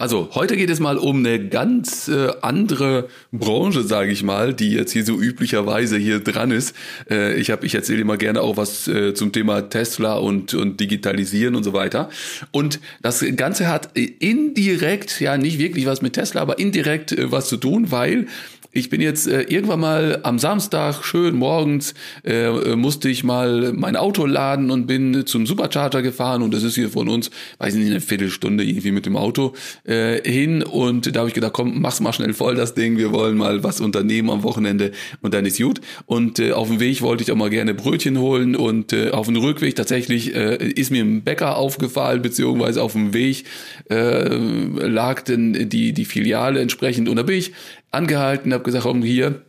Also, heute geht es mal um eine ganz äh, andere Branche, sage ich mal, die jetzt hier so üblicherweise hier dran ist. Äh, ich habe, ich erzähle immer gerne auch was äh, zum Thema Tesla und, und Digitalisieren und so weiter. Und das Ganze hat indirekt, ja nicht wirklich was mit Tesla, aber indirekt äh, was zu tun, weil ich bin jetzt äh, irgendwann mal am Samstag schön morgens äh, musste ich mal mein Auto laden und bin zum Supercharger gefahren und das ist hier von uns, weiß nicht, eine Viertelstunde irgendwie mit dem Auto äh, hin und da habe ich gedacht, komm, mach's mal schnell voll das Ding, wir wollen mal was unternehmen am Wochenende und dann ist gut. Und äh, auf dem Weg wollte ich auch mal gerne Brötchen holen und äh, auf dem Rückweg tatsächlich äh, ist mir ein Bäcker aufgefallen beziehungsweise auf dem Weg äh, lag denn die die Filiale entsprechend und da bin ich angehalten, habe gesagt, komm hier.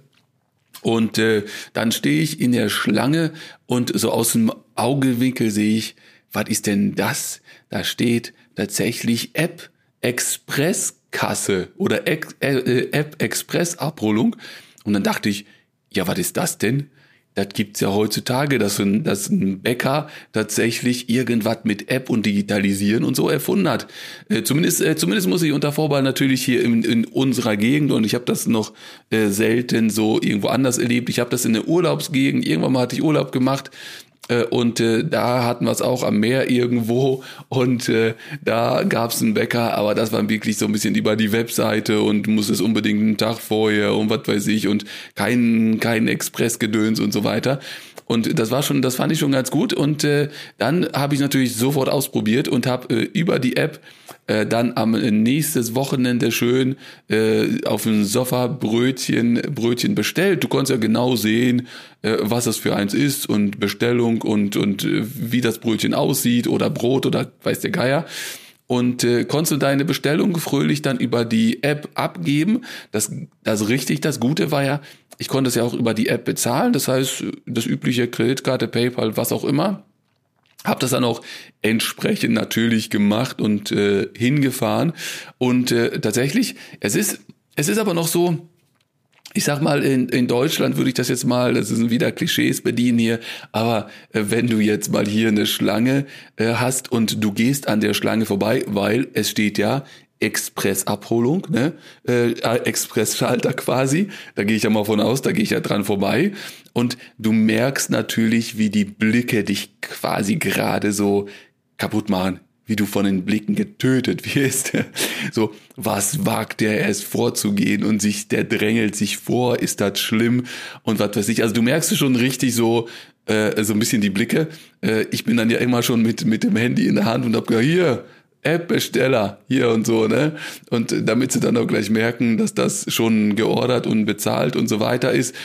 Und äh, dann stehe ich in der Schlange und so aus dem Augewinkel sehe ich, was ist denn das? Da steht tatsächlich App Express Kasse oder äh, äh, App Express Abholung. Und dann dachte ich, ja, was ist das denn? Das gibt's ja heutzutage, dass ein, dass ein Bäcker tatsächlich irgendwas mit App und Digitalisieren und so erfunden hat. Äh, zumindest, äh, zumindest muss ich unter Vorbehalt natürlich hier in, in unserer Gegend und ich habe das noch äh, selten so irgendwo anders erlebt. Ich habe das in der Urlaubsgegend, irgendwann mal hatte ich Urlaub gemacht und äh, da hatten wir es auch am Meer irgendwo und äh, da gab es einen Bäcker, aber das war wirklich so ein bisschen über die Webseite und muss es unbedingt einen Tag vorher und was weiß ich und kein, kein Expressgedöns und so weiter. Und das war schon, das fand ich schon ganz gut. Und äh, dann habe ich natürlich sofort ausprobiert und habe äh, über die App äh, dann am nächstes Wochenende schön äh, auf dem Sofa Brötchen, Brötchen bestellt. Du konntest ja genau sehen, äh, was das für eins ist und Bestellung und, und äh, wie das Brötchen aussieht oder Brot oder weiß der Geier und äh, konntest du deine Bestellung fröhlich dann über die App abgeben. Das, das richtig, das Gute war ja, ich konnte es ja auch über die App bezahlen, das heißt, das übliche Kreditkarte, PayPal, was auch immer. Hab das dann auch entsprechend natürlich gemacht und äh, hingefahren. Und äh, tatsächlich, es ist, es ist aber noch so, ich sag mal, in, in Deutschland würde ich das jetzt mal, das sind wieder Klischees bedienen hier, aber äh, wenn du jetzt mal hier eine Schlange äh, hast und du gehst an der Schlange vorbei, weil es steht ja Expressabholung, ne? Äh, Expressschalter quasi, da gehe ich ja mal von aus, da gehe ich ja dran vorbei und du merkst natürlich, wie die Blicke dich quasi gerade so kaputt machen wie du von den Blicken getötet wirst. So, was wagt der es vorzugehen und sich, der drängelt sich vor, ist das schlimm und was weiß ich. Also du merkst schon richtig so, äh, so ein bisschen die Blicke. Äh, ich bin dann ja immer schon mit, mit dem Handy in der Hand und hab gesagt, hier, App-Besteller hier und so, ne? Und damit sie dann auch gleich merken, dass das schon geordert und bezahlt und so weiter ist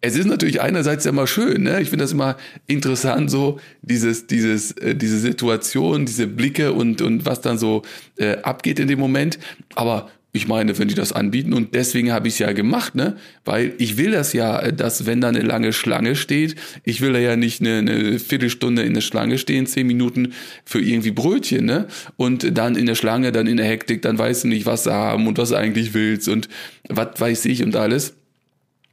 es ist natürlich einerseits immer schön, ne? Ich finde das immer interessant, so dieses, dieses, äh, diese Situation, diese Blicke und und was dann so äh, abgeht in dem Moment. Aber ich meine, wenn die das anbieten und deswegen habe ich es ja gemacht, ne? Weil ich will das ja, äh, dass wenn da eine lange Schlange steht, ich will da ja nicht eine, eine Viertelstunde in der Schlange stehen, zehn Minuten für irgendwie Brötchen, ne? Und dann in der Schlange, dann in der Hektik, dann weißt du nicht, was sie haben und was du eigentlich willst und was weiß ich und alles.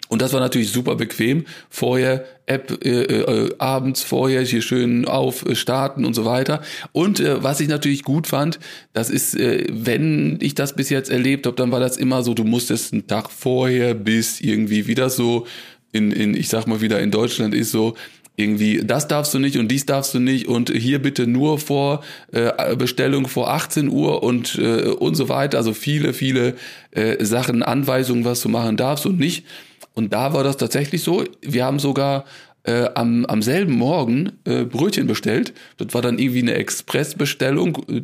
Und das war natürlich super bequem. Vorher App äh, äh, abends vorher hier schön auf äh, starten und so weiter. Und äh, was ich natürlich gut fand, das ist, äh, wenn ich das bis jetzt erlebt habe, dann war das immer so, du musstest einen Tag vorher bis irgendwie wieder so in, in ich sag mal wieder in Deutschland ist so, irgendwie, das darfst du nicht und dies darfst du nicht und hier bitte nur vor äh, Bestellung vor 18 Uhr und äh, und so weiter. Also viele, viele äh, Sachen, Anweisungen, was du machen darfst und nicht. Und da war das tatsächlich so. Wir haben sogar äh, am, am selben Morgen äh, Brötchen bestellt. Das war dann irgendwie eine Expressbestellung äh,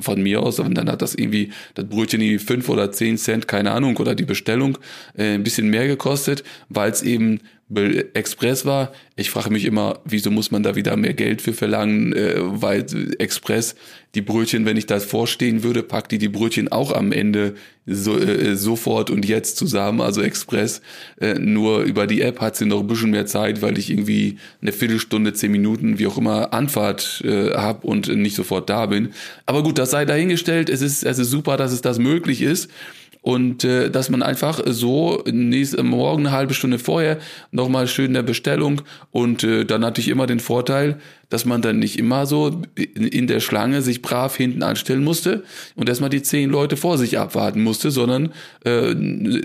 von mir aus. Und dann hat das irgendwie, das Brötchen irgendwie fünf oder zehn Cent, keine Ahnung, oder die Bestellung äh, ein bisschen mehr gekostet, weil es eben Express war. Ich frage mich immer, wieso muss man da wieder mehr Geld für verlangen, äh, weil Express die Brötchen, wenn ich da vorstehen würde, packt die die Brötchen auch am Ende so, äh, sofort und jetzt zusammen, also Express. Äh, nur über die App hat sie noch ein bisschen mehr Zeit, weil ich irgendwie eine Viertelstunde, zehn Minuten, wie auch immer, Anfahrt äh, habe und nicht sofort da bin. Aber gut, das sei dahingestellt. Es ist, es ist super, dass es das möglich ist und äh, dass man einfach so nächste, morgen eine halbe Stunde vorher nochmal schön in der Bestellung und äh, dann hatte ich immer den Vorteil, dass man dann nicht immer so in, in der Schlange sich brav hinten anstellen musste und erstmal die zehn Leute vor sich abwarten musste, sondern äh,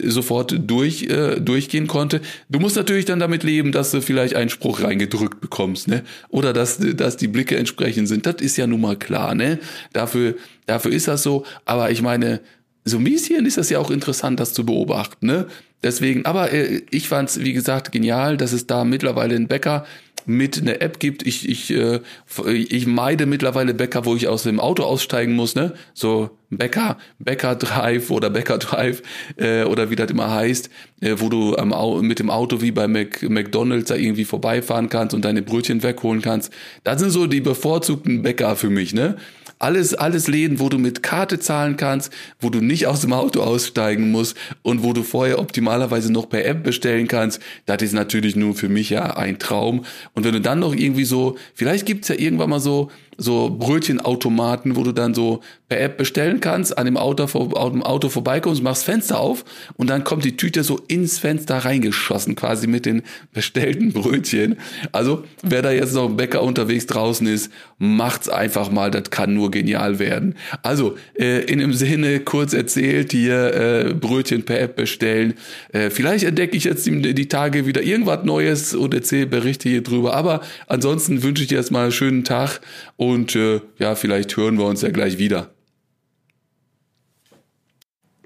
sofort durch, äh, durchgehen konnte. Du musst natürlich dann damit leben, dass du vielleicht einen Spruch reingedrückt bekommst, ne? Oder dass, dass die Blicke entsprechend sind. Das ist ja nun mal klar, ne? Dafür, dafür ist das so. Aber ich meine, so ein bisschen ist das ja auch interessant, das zu beobachten. Ne? Deswegen, aber äh, ich fand es, wie gesagt, genial, dass es da mittlerweile einen Bäcker mit einer App gibt. Ich, ich, äh, ich meide mittlerweile Bäcker, wo ich aus dem Auto aussteigen muss, ne? So Bäcker, Bäcker Drive oder Bäcker Drive äh, oder wie das immer heißt, äh, wo du am, mit dem Auto wie bei Mac, McDonalds da irgendwie vorbeifahren kannst und deine Brötchen wegholen kannst. Das sind so die bevorzugten Bäcker für mich, ne? Alles, alles Läden, wo du mit Karte zahlen kannst, wo du nicht aus dem Auto aussteigen musst und wo du vorher optimalerweise noch per App bestellen kannst. Das ist natürlich nur für mich ja ein Traum. Und wenn du dann noch irgendwie so, vielleicht gibt's ja irgendwann mal so, so Brötchenautomaten, wo du dann so per App bestellen kannst, an dem Auto, an dem Auto vorbeikommst, machst Fenster auf und dann kommt die Tüte so ins Fenster reingeschossen, quasi mit den bestellten Brötchen. Also, wer da jetzt noch ein Bäcker unterwegs draußen ist, macht's einfach mal, das kann nur genial werden. Also, äh, in dem Sinne, kurz erzählt, hier äh, Brötchen per App bestellen. Äh, vielleicht entdecke ich jetzt die, die Tage wieder irgendwas Neues und erzähle Berichte hier drüber, aber ansonsten wünsche ich dir erstmal einen schönen Tag und äh, ja, vielleicht hören wir uns ja gleich wieder.